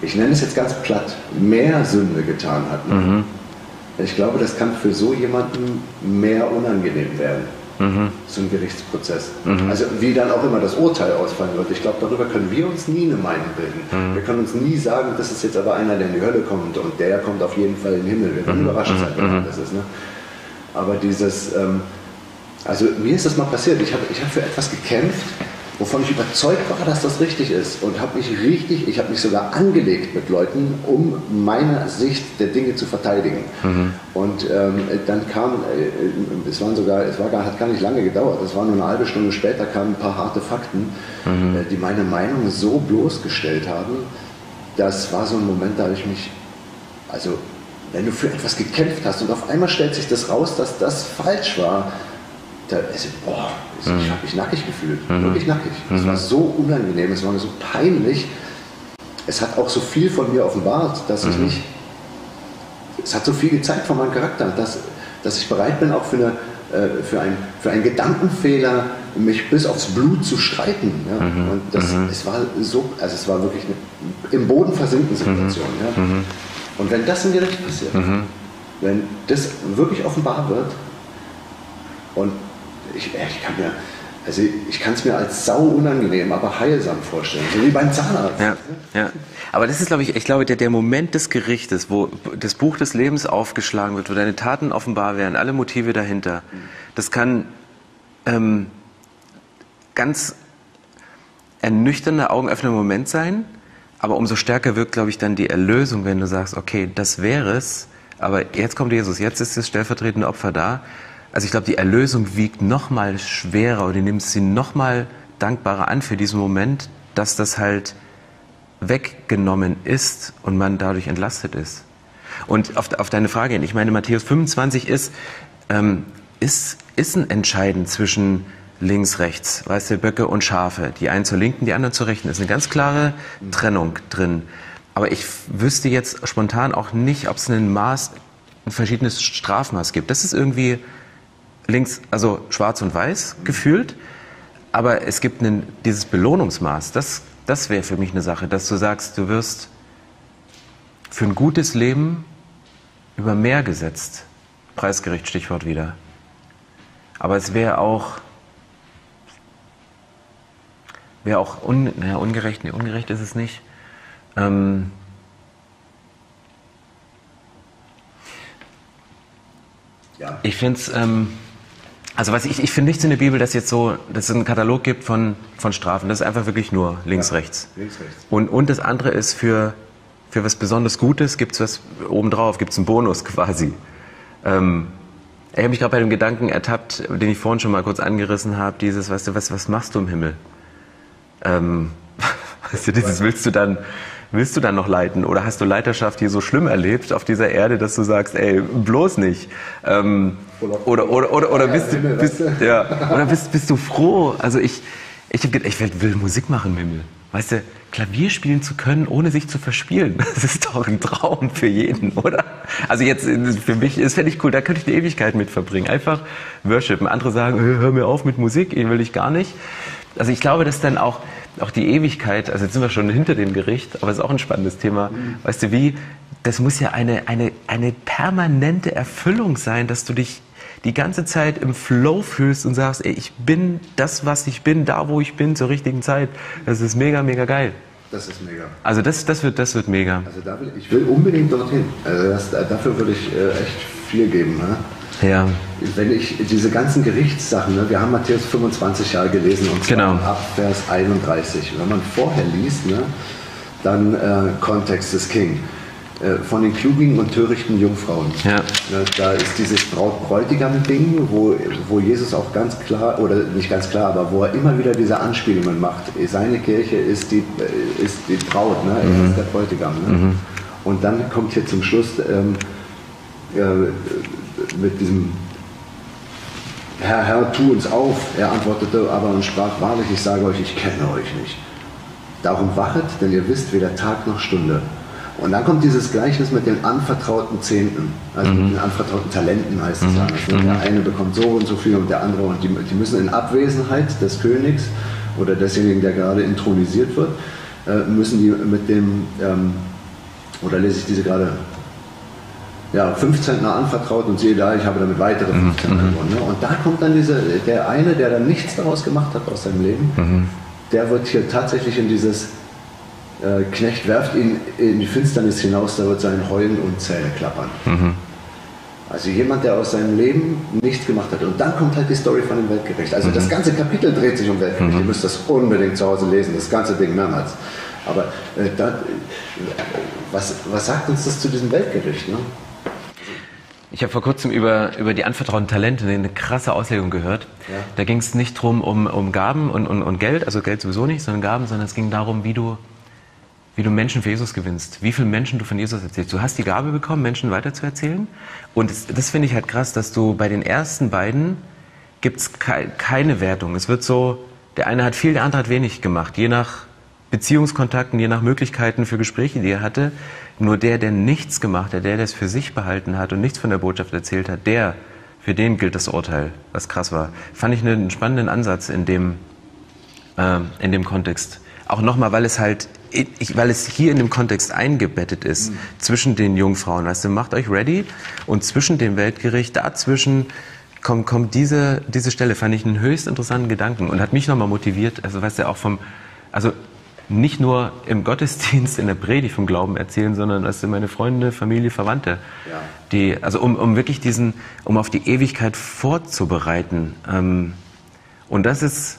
ich nenne es jetzt ganz platt, mehr Sünde getan hat. Mhm. Ich glaube, das kann für so jemanden mehr unangenehm werden. Mhm. So ein Gerichtsprozess. Mhm. Also wie dann auch immer das Urteil ausfallen wird. Ich glaube, darüber können wir uns nie eine Meinung bilden. Mhm. Wir können uns nie sagen, das ist jetzt aber einer, der in die Hölle kommt und der kommt auf jeden Fall in den Himmel. Wir werden mhm. überrascht sein, wenn mhm. das ist. Ne? Aber dieses, ähm, also mir ist das mal passiert. Ich habe ich hab für etwas gekämpft, wovon ich überzeugt war, dass das richtig ist und habe mich richtig, ich habe mich sogar angelegt mit Leuten, um meine Sicht der Dinge zu verteidigen. Mhm. Und ähm, dann kam, äh, es waren sogar, es war gar, hat gar nicht lange gedauert, es war nur eine halbe Stunde später kamen ein paar harte Fakten, mhm. äh, die meine Meinung so bloßgestellt haben. Das war so ein Moment, da habe ich mich, also wenn du für etwas gekämpft hast und auf einmal stellt sich das raus, dass das falsch war, da, also, boah, ich, mhm. habe mich nackig gefühlt, mhm. wirklich nackig. Es mhm. war so unangenehm, es war mir so peinlich. Es hat auch so viel von mir offenbart, dass ich nicht, mhm. es hat so viel gezeigt von meinem Charakter, dass, dass ich bereit bin, auch für, eine, äh, für, ein, für einen Gedankenfehler mich bis aufs Blut zu streiten. Ja? Mhm. Und das, es war so, also es war wirklich eine im Boden versinken Situation. Ja? Und wenn das im Gericht passiert, wenn das wirklich offenbar wird und ich, ich kann mir, also ich kann es mir als sau unangenehm, aber heilsam vorstellen, so wie beim Zahnarzt. Ja, ja. Aber das ist, glaube ich, ich glaube, der, der Moment des Gerichtes, wo das Buch des Lebens aufgeschlagen wird, wo deine Taten offenbar werden, alle Motive dahinter, das kann ähm, ganz ernüchternder, augenöffnender Moment sein, aber umso stärker wirkt, glaube ich, dann die Erlösung, wenn du sagst, okay, das wäre es, aber jetzt kommt Jesus, jetzt ist das stellvertretende Opfer da also ich glaube, die Erlösung wiegt noch mal schwerer oder nimmt sie noch mal dankbarer an für diesen Moment, dass das halt weggenommen ist und man dadurch entlastet ist. Und auf, auf deine Frage hin, ich meine, Matthäus 25 ist, ähm, ist, ist ein Entscheiden zwischen links, rechts, weißt du, Böcke und Schafe. Die einen zur linken, die anderen zur rechten. ist eine ganz klare Trennung drin. Aber ich wüsste jetzt spontan auch nicht, ob es ein Maß, ein verschiedenes Strafmaß gibt. Das ist irgendwie links, also schwarz und weiß gefühlt. Aber es gibt einen, dieses Belohnungsmaß, das, das wäre für mich eine Sache, dass du sagst, du wirst für ein gutes Leben über mehr gesetzt. Preisgericht, Stichwort wieder. Aber es wäre auch, wäre auch un, naja, ungerecht, nee, ungerecht ist es nicht. Ähm, ja. Ich finde es, ähm, also was ich, ich finde nichts in der Bibel, dass jetzt so, dass es einen Katalog gibt von, von Strafen. Das ist einfach wirklich nur links, ja, rechts. Links, rechts. Und, und das andere ist für, für was besonders Gutes gibt es was obendrauf, gibt es einen Bonus quasi. Ähm, ich habe mich gerade bei dem Gedanken ertappt, den ich vorhin schon mal kurz angerissen habe, dieses, weißt du, was, was machst du im Himmel? Ähm, weißt du, dieses willst du dann, willst du dann noch leiten? Oder hast du Leiterschaft hier so schlimm erlebt auf dieser Erde, dass du sagst, ey, bloß nicht? Ähm, oder, oder, oder, oder, bist, du, bist, ja, oder bist, bist du froh? Also ich, ich, hab, ich will Musik machen, Mimmel. Weißt du, Klavier spielen zu können, ohne sich zu verspielen, das ist doch ein Traum für jeden, oder? Also jetzt, für mich, das fände ich cool, da könnte ich die Ewigkeit mit verbringen. Einfach worshipen. Andere sagen, hör mir auf mit Musik, will ich gar nicht. Also ich glaube, dass dann auch, auch die Ewigkeit, also jetzt sind wir schon hinter dem Gericht, aber es ist auch ein spannendes Thema. Mhm. Weißt du, wie, das muss ja eine, eine, eine permanente Erfüllung sein, dass du dich die ganze Zeit im Flow fühlst und sagst, ey, ich bin das, was ich bin, da, wo ich bin, zur richtigen Zeit. Das ist mega, mega geil. Das ist mega. Also das, das, wird, das wird mega. Also da will, ich will unbedingt dorthin. Also das, dafür würde ich äh, echt viel geben. Ne? Ja. Wenn ich diese ganzen Gerichtssachen, ne, wir haben Matthäus 25 Jahre gelesen und zwar genau. ab Vers 31. Wenn man vorher liest, ne, dann äh, Kontext ist King. Äh, von den klugen und törichten Jungfrauen. Ja. Ne, da ist dieses Braut-Bräutigam-Ding, wo, wo Jesus auch ganz klar, oder nicht ganz klar, aber wo er immer wieder diese Anspielungen macht. Seine Kirche ist die, äh, ist die Braut, ne? er mhm. ist der Bräutigam. Ne? Mhm. Und dann kommt hier zum Schluss ähm, äh, mit diesem Herr, Herr, tu uns auf. Er antwortete aber und sprach, wahrlich, ich sage euch, ich kenne euch nicht. Darum wachet, denn ihr wisst weder Tag noch Stunde. Und dann kommt dieses Gleichnis mit den anvertrauten Zehnten, also mhm. mit den anvertrauten Talenten heißt es mhm. ja. Also der eine bekommt so und so viel und der andere und die, die müssen in Abwesenheit des Königs oder desjenigen, der gerade intronisiert wird, äh, müssen die mit dem, ähm, oder lese ich diese gerade, ja, 15 anvertraut und sehe da, ich habe damit weitere 15 mhm. gewonnen. Ne? Und da kommt dann diese, der eine, der dann nichts daraus gemacht hat aus seinem Leben, mhm. der wird hier tatsächlich in dieses äh, Knecht werft ihn in die Finsternis hinaus, da wird sein Heulen und Zähne klappern. Mhm. Also jemand, der aus seinem Leben nichts gemacht hat. Und dann kommt halt die Story von dem Weltgericht. Also mhm. das ganze Kapitel dreht sich um Weltgericht. Mhm. Ihr müsst das unbedingt zu Hause lesen, das ganze Ding mehrmals. Aber äh, da, was, was sagt uns das zu diesem Weltgericht? Ne? Ich habe vor kurzem über, über die anvertrauten Talente eine krasse Auslegung gehört. Ja. Da ging es nicht darum, um, um Gaben und, und, und Geld, also Geld sowieso nicht, sondern Gaben, sondern es ging darum, wie du wie du Menschen für Jesus gewinnst, wie viele Menschen du von Jesus erzählst. Du hast die Gabe bekommen, Menschen weiterzuerzählen. Und das, das finde ich halt krass, dass du bei den ersten beiden gibt's ke keine Wertung. Es wird so, der eine hat viel, der andere hat wenig gemacht, je nach Beziehungskontakten, je nach Möglichkeiten für Gespräche, die er hatte. Nur der, der nichts gemacht hat, der, der es für sich behalten hat und nichts von der Botschaft erzählt hat, der, für den gilt das Urteil, was krass war. Fand ich einen spannenden Ansatz in dem, äh, in dem Kontext. Auch nochmal, weil es halt, ich, weil es hier in dem Kontext eingebettet ist, mhm. zwischen den Jungfrauen. Weißt du, macht euch ready und zwischen dem Weltgericht, dazwischen kommt, kommt diese, diese Stelle, fand ich einen höchst interessanten Gedanken und hat mich nochmal motiviert, also weißt du, auch vom, also nicht nur im Gottesdienst, in der Predigt vom Glauben erzählen, sondern du, meine Freunde, Familie, Verwandte, ja. die, also um, um wirklich diesen, um auf die Ewigkeit vorzubereiten. Ähm, und das ist,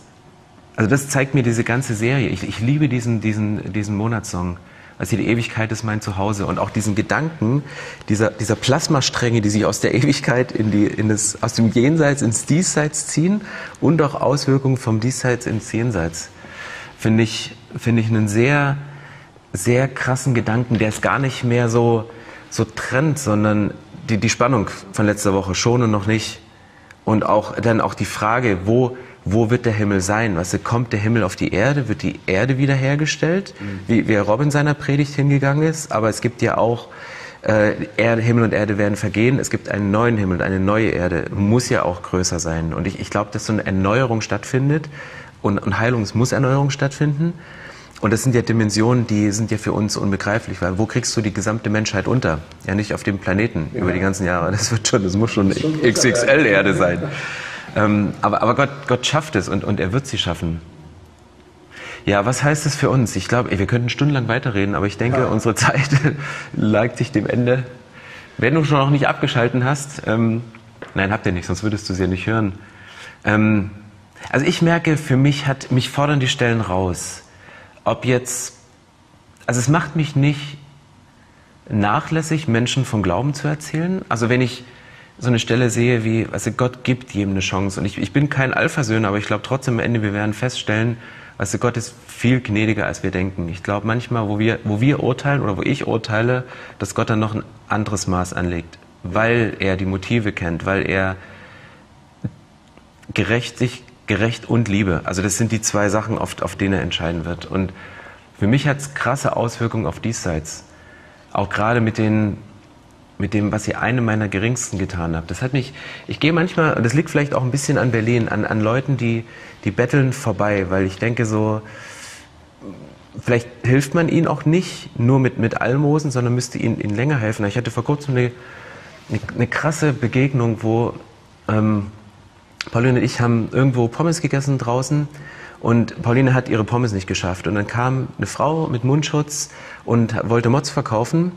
also das zeigt mir diese ganze Serie. Ich, ich liebe diesen, diesen, diesen Monatssong. Also die Ewigkeit ist mein Zuhause. Und auch diesen Gedanken dieser, dieser Plasmastränge, die sich aus der Ewigkeit in die, in das, aus dem Jenseits ins Diesseits ziehen und auch Auswirkungen vom Diesseits ins Jenseits, finde ich, finde ich einen sehr, sehr krassen Gedanken, der es gar nicht mehr so, so trennt, sondern die, die Spannung von letzter Woche schon und noch nicht. Und auch dann auch die Frage, wo, wo wird der Himmel sein? Weißt du, kommt der Himmel auf die Erde? Wird die Erde wiederhergestellt? Mhm. Wie, wie Robin seiner Predigt hingegangen ist. Aber es gibt ja auch, äh, Erde, Himmel und Erde werden vergehen. Es gibt einen neuen Himmel und eine neue Erde. Muss ja auch größer sein. Und ich, ich glaube, dass so eine Erneuerung stattfindet. Und, und Heilung, es muss Erneuerung stattfinden. Und das sind ja Dimensionen, die sind ja für uns unbegreiflich, weil wo kriegst du die gesamte Menschheit unter? Ja, nicht auf dem Planeten ja. über die ganzen Jahre. Das wird schon, das muss schon, schon XXL-Erde sein. Ähm, aber aber Gott, Gott schafft es und, und er wird sie schaffen. Ja, was heißt das für uns? Ich glaube, wir könnten stundenlang weiterreden, aber ich denke, ja. unsere Zeit neigt sich dem Ende. Wenn du schon noch nicht abgeschalten hast, ähm, nein, habt ihr nicht, sonst würdest du sie ja nicht hören. Ähm, also ich merke, für mich hat mich fordern die Stellen raus. Ob jetzt, also es macht mich nicht nachlässig, Menschen vom Glauben zu erzählen. Also wenn ich so eine Stelle sehe wie, also Gott gibt jedem eine Chance. Und ich, ich bin kein Alphasöhne, aber ich glaube trotzdem am Ende, wir werden feststellen, also Gott ist viel gnädiger, als wir denken. Ich glaube manchmal, wo wir, wo wir urteilen oder wo ich urteile, dass Gott dann noch ein anderes Maß anlegt, weil er die Motive kennt, weil er gerecht sich, gerecht und Liebe. Also das sind die zwei Sachen, auf, auf denen er entscheiden wird. Und für mich hat es krasse Auswirkungen auf diesseits. Auch gerade mit den mit dem, was ihr einem meiner geringsten getan habt. Das hat mich, ich gehe manchmal, und das liegt vielleicht auch ein bisschen an Berlin, an, an Leuten, die, die betteln vorbei, weil ich denke so, vielleicht hilft man ihnen auch nicht nur mit, mit Almosen, sondern müsste ihnen, ihnen länger helfen. Ich hatte vor kurzem eine, eine, eine krasse Begegnung, wo ähm, Pauline und ich haben irgendwo Pommes gegessen draußen Und Pauline hat ihre Pommes nicht geschafft. Und dann kam eine Frau mit Mundschutz und wollte Mods verkaufen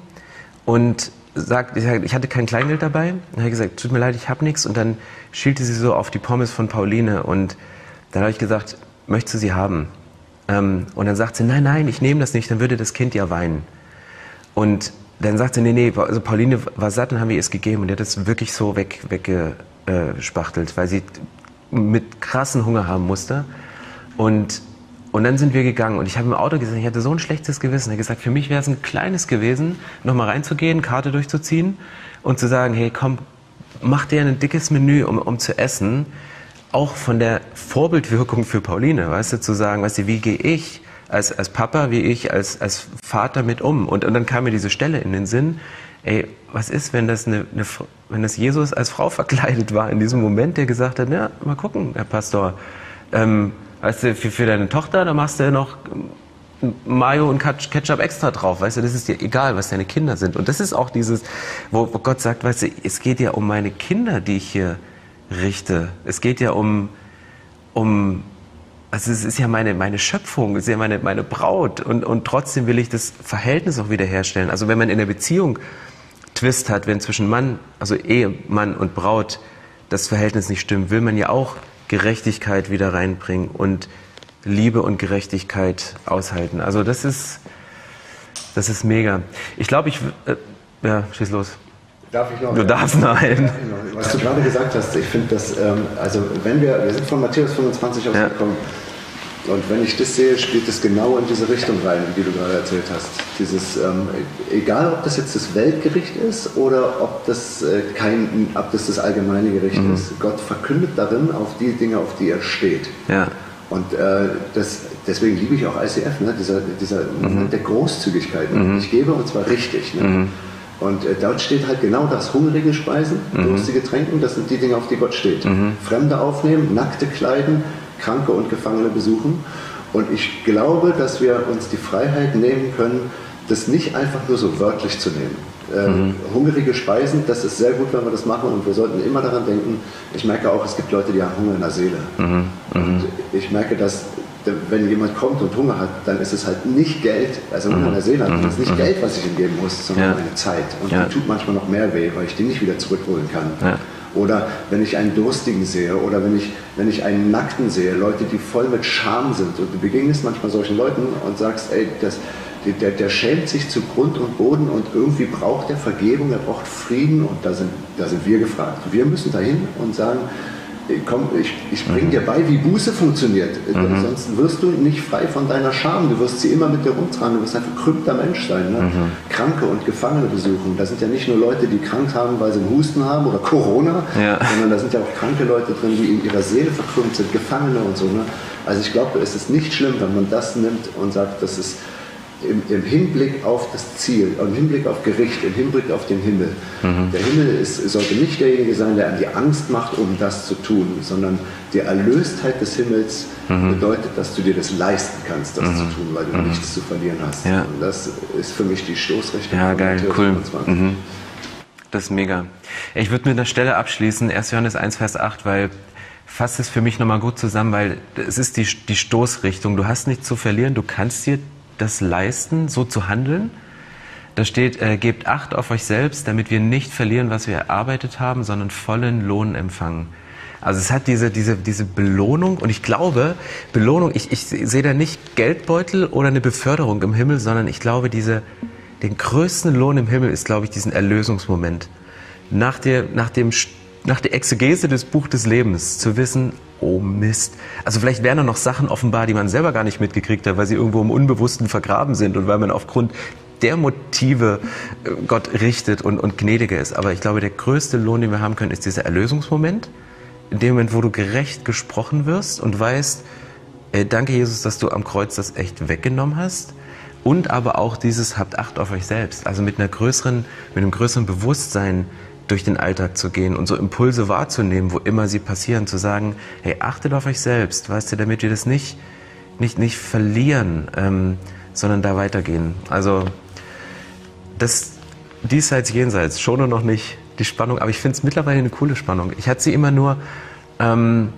und sagt, ich hatte kein Kleingeld dabei. Dann habe ich gesagt, tut mir leid, ich habe nichts. Und dann schielte sie so auf die Pommes von Pauline. Und dann habe ich gesagt, möchtest du sie haben? Ähm, und dann sagt sie, nein, nein, ich nehme das nicht, dann würde das Kind ja weinen. Und dann sagt sie, nee, nee, also Pauline war satt, dann haben wir ihr es gegeben. Und die hat das wirklich so weg, weggespachtelt, weil sie mit krassen Hunger haben musste. Und, und dann sind wir gegangen und ich habe im Auto gesagt, ich hatte so ein schlechtes Gewissen. Er hat gesagt, für mich wäre es ein kleines gewesen, nochmal reinzugehen, Karte durchzuziehen und zu sagen, hey, komm, mach dir ein dickes Menü, um, um zu essen. Auch von der Vorbildwirkung für Pauline, weißt du, zu sagen, weißt du, wie gehe ich als, als Papa, wie ich als, als Vater mit um? Und, und dann kam mir diese Stelle in den Sinn, ey, was ist, wenn das, eine, eine, wenn das Jesus als Frau verkleidet war in diesem Moment, der gesagt hat, na, mal gucken, Herr Pastor, ähm, Weißt du, für, für deine Tochter, da machst du noch Mayo und Ketchup extra drauf, weißt du, das ist dir egal, was deine Kinder sind. Und das ist auch dieses, wo, wo Gott sagt, weißt du, es geht ja um meine Kinder, die ich hier richte. Es geht ja um, um also es ist ja meine, meine Schöpfung, es ist ja meine, meine Braut und, und trotzdem will ich das Verhältnis auch wiederherstellen. Also wenn man in der Beziehung Twist hat, wenn zwischen Mann, also Ehemann und Braut das Verhältnis nicht stimmt, will man ja auch Gerechtigkeit wieder reinbringen und Liebe und Gerechtigkeit aushalten. Also das ist, das ist mega. Ich glaube, ich, äh, ja, schieß los. Darf ich noch? Du darfst nein. Was du gerade gesagt hast, ich finde das, ähm, also wenn wir, wir sind von Matthäus 25 ausgekommen, ja. Und wenn ich das sehe, spielt es genau in diese Richtung rein, wie du gerade erzählt hast. Dieses, ähm, egal ob das jetzt das Weltgericht ist oder ob das, äh, kein, ob das, das allgemeine Gericht mhm. ist. Gott verkündet darin auf die Dinge, auf die er steht. Ja. Und äh, das, deswegen liebe ich auch ICF, ne? dieser, dieser mhm. Moment der Großzügigkeit. Mhm. Ich gebe und zwar richtig. Ne? Mhm. Und äh, dort steht halt genau das, hungrige Speisen, mhm. durstige Tränken, das sind die Dinge, auf die Gott steht. Mhm. Fremde aufnehmen, nackte kleiden, Kranke und Gefangene besuchen. Und ich glaube, dass wir uns die Freiheit nehmen können, das nicht einfach nur so wörtlich zu nehmen. Äh, mhm. Hungrige Speisen, das ist sehr gut, wenn wir das machen und wir sollten immer daran denken. Ich merke auch, es gibt Leute, die haben Hunger in der Seele. Mhm. Mhm. Und ich merke, dass wenn jemand kommt und Hunger hat, dann ist es halt nicht Geld, also Hunger in der Seele hat, mhm. ist nicht mhm. Geld, was ich ihm geben muss, sondern ja. meine Zeit. Und ja. die tut manchmal noch mehr weh, weil ich die nicht wieder zurückholen kann. Ja. Oder wenn ich einen Durstigen sehe oder wenn ich, wenn ich einen Nackten sehe, Leute, die voll mit Scham sind. Und du begegnest manchmal solchen Leuten und sagst, ey, das, der, der schämt sich zu Grund und Boden und irgendwie braucht er Vergebung, er braucht Frieden und da sind, da sind wir gefragt. Wir müssen dahin und sagen, komm, ich, ich bringe dir bei, wie Buße funktioniert. Mhm. Ansonsten wirst du nicht frei von deiner Scham. Du wirst sie immer mit dir rumtragen. Du wirst ein verkrüppter Mensch sein. Ne? Mhm. Kranke und Gefangene besuchen. Da sind ja nicht nur Leute, die krank haben, weil sie einen Husten haben oder Corona, ja. sondern da sind ja auch kranke Leute drin, die in ihrer Seele verkrümmt sind, Gefangene und so. Ne? Also ich glaube, es ist nicht schlimm, wenn man das nimmt und sagt, das ist im, im, Hinblick auf das Ziel, im Hinblick auf Gericht, im Hinblick auf den Himmel. Mhm. Der Himmel ist, sollte nicht derjenige sein, der an die Angst macht, um das zu tun, sondern die Erlöstheit des Himmels mhm. bedeutet, dass du dir das leisten kannst, das mhm. zu tun, weil du mhm. nichts zu verlieren hast. Ja. Und das ist für mich die Stoßrichtung. Ja, geil, cool. Mhm. Das ist mega. Ich würde mit einer Stelle abschließen, 1. Johannes 1, Vers 8, weil fasst es für mich nochmal gut zusammen, weil es ist die, die Stoßrichtung. Du hast nichts zu verlieren, du kannst dir das leisten, so zu handeln. Da steht, äh, gebt Acht auf euch selbst, damit wir nicht verlieren, was wir erarbeitet haben, sondern vollen Lohn empfangen. Also es hat diese, diese, diese Belohnung und ich glaube, Belohnung, ich, ich sehe da nicht Geldbeutel oder eine Beförderung im Himmel, sondern ich glaube, diese, den größten Lohn im Himmel ist, glaube ich, diesen Erlösungsmoment. Nach der, nach dem, nach der Exegese des Buch des Lebens zu wissen, oh Mist. Also vielleicht wären da noch Sachen offenbar, die man selber gar nicht mitgekriegt hat, weil sie irgendwo im Unbewussten vergraben sind und weil man aufgrund der Motive äh, Gott richtet und, und gnädiger ist. Aber ich glaube, der größte Lohn, den wir haben können, ist dieser Erlösungsmoment. In dem Moment, wo du gerecht gesprochen wirst und weißt, äh, danke Jesus, dass du am Kreuz das echt weggenommen hast. Und aber auch dieses, habt Acht auf euch selbst. Also mit einer größeren, mit einem größeren Bewusstsein, durch den Alltag zu gehen und so Impulse wahrzunehmen, wo immer sie passieren, zu sagen, hey, achtet auf euch selbst, weißt du, damit wir das nicht, nicht, nicht verlieren, ähm, sondern da weitergehen. Also das diesseits, jenseits, schon und noch nicht die Spannung, aber ich finde es mittlerweile eine coole Spannung. Ich hatte sie immer nur, ähm,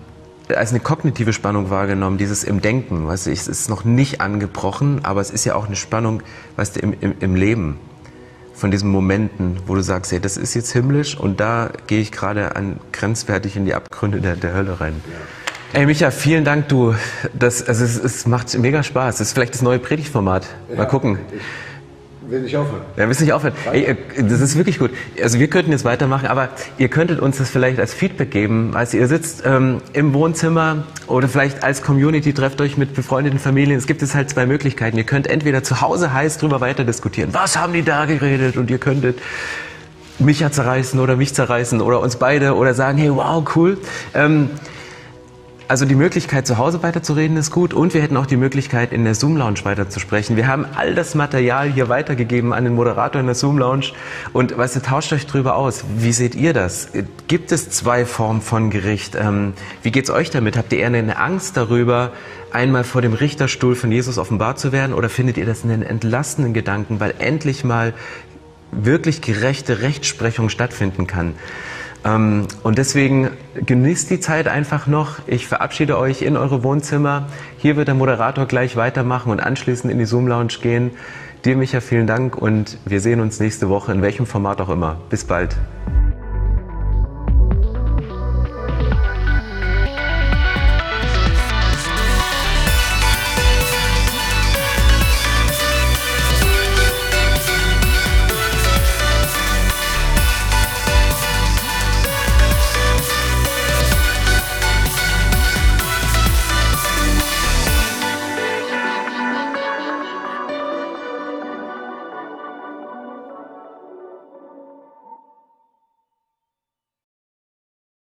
als eine kognitive Spannung wahrgenommen, dieses im Denken. Weißt du, es ist noch nicht angebrochen, aber es ist ja auch eine Spannung, weißt du, im, im, im Leben. Von diesen Momenten, wo du sagst, hey, das ist jetzt himmlisch und da gehe ich gerade an grenzwertig in die Abgründe der, der Hölle rein. Ey, Micha, vielen Dank, du. Das, also es, es macht mega Spaß. Das ist vielleicht das neue Predigtformat. Mal gucken. Will nicht aufhören. Ja, willst nicht aufhören. Ey, das ist wirklich gut. Also wir könnten jetzt weitermachen, aber ihr könntet uns das vielleicht als Feedback geben. Also ihr sitzt ähm, im Wohnzimmer oder vielleicht als Community trefft euch mit befreundeten Familien. Es gibt es halt zwei Möglichkeiten. Ihr könnt entweder zu Hause heiß drüber weiter diskutieren. Was haben die da geredet? Und ihr könntet mich ja zerreißen oder mich zerreißen oder uns beide oder sagen, hey, wow, cool. Ähm, also die Möglichkeit, zu Hause weiterzureden, ist gut und wir hätten auch die Möglichkeit, in der Zoom-Lounge weiterzusprechen. Wir haben all das Material hier weitergegeben an den Moderator in der Zoom-Lounge und weißt du, tauscht euch drüber aus. Wie seht ihr das? Gibt es zwei Formen von Gericht? Ähm, wie geht's euch damit? Habt ihr eher eine Angst darüber, einmal vor dem Richterstuhl von Jesus offenbar zu werden oder findet ihr das einen entlastenden Gedanken, weil endlich mal wirklich gerechte Rechtsprechung stattfinden kann? Ähm, und deswegen genießt die Zeit einfach noch. Ich verabschiede euch in eure Wohnzimmer. Hier wird der Moderator gleich weitermachen und anschließend in die Zoom-Lounge gehen. Dir, Micha, vielen Dank und wir sehen uns nächste Woche in welchem Format auch immer. Bis bald.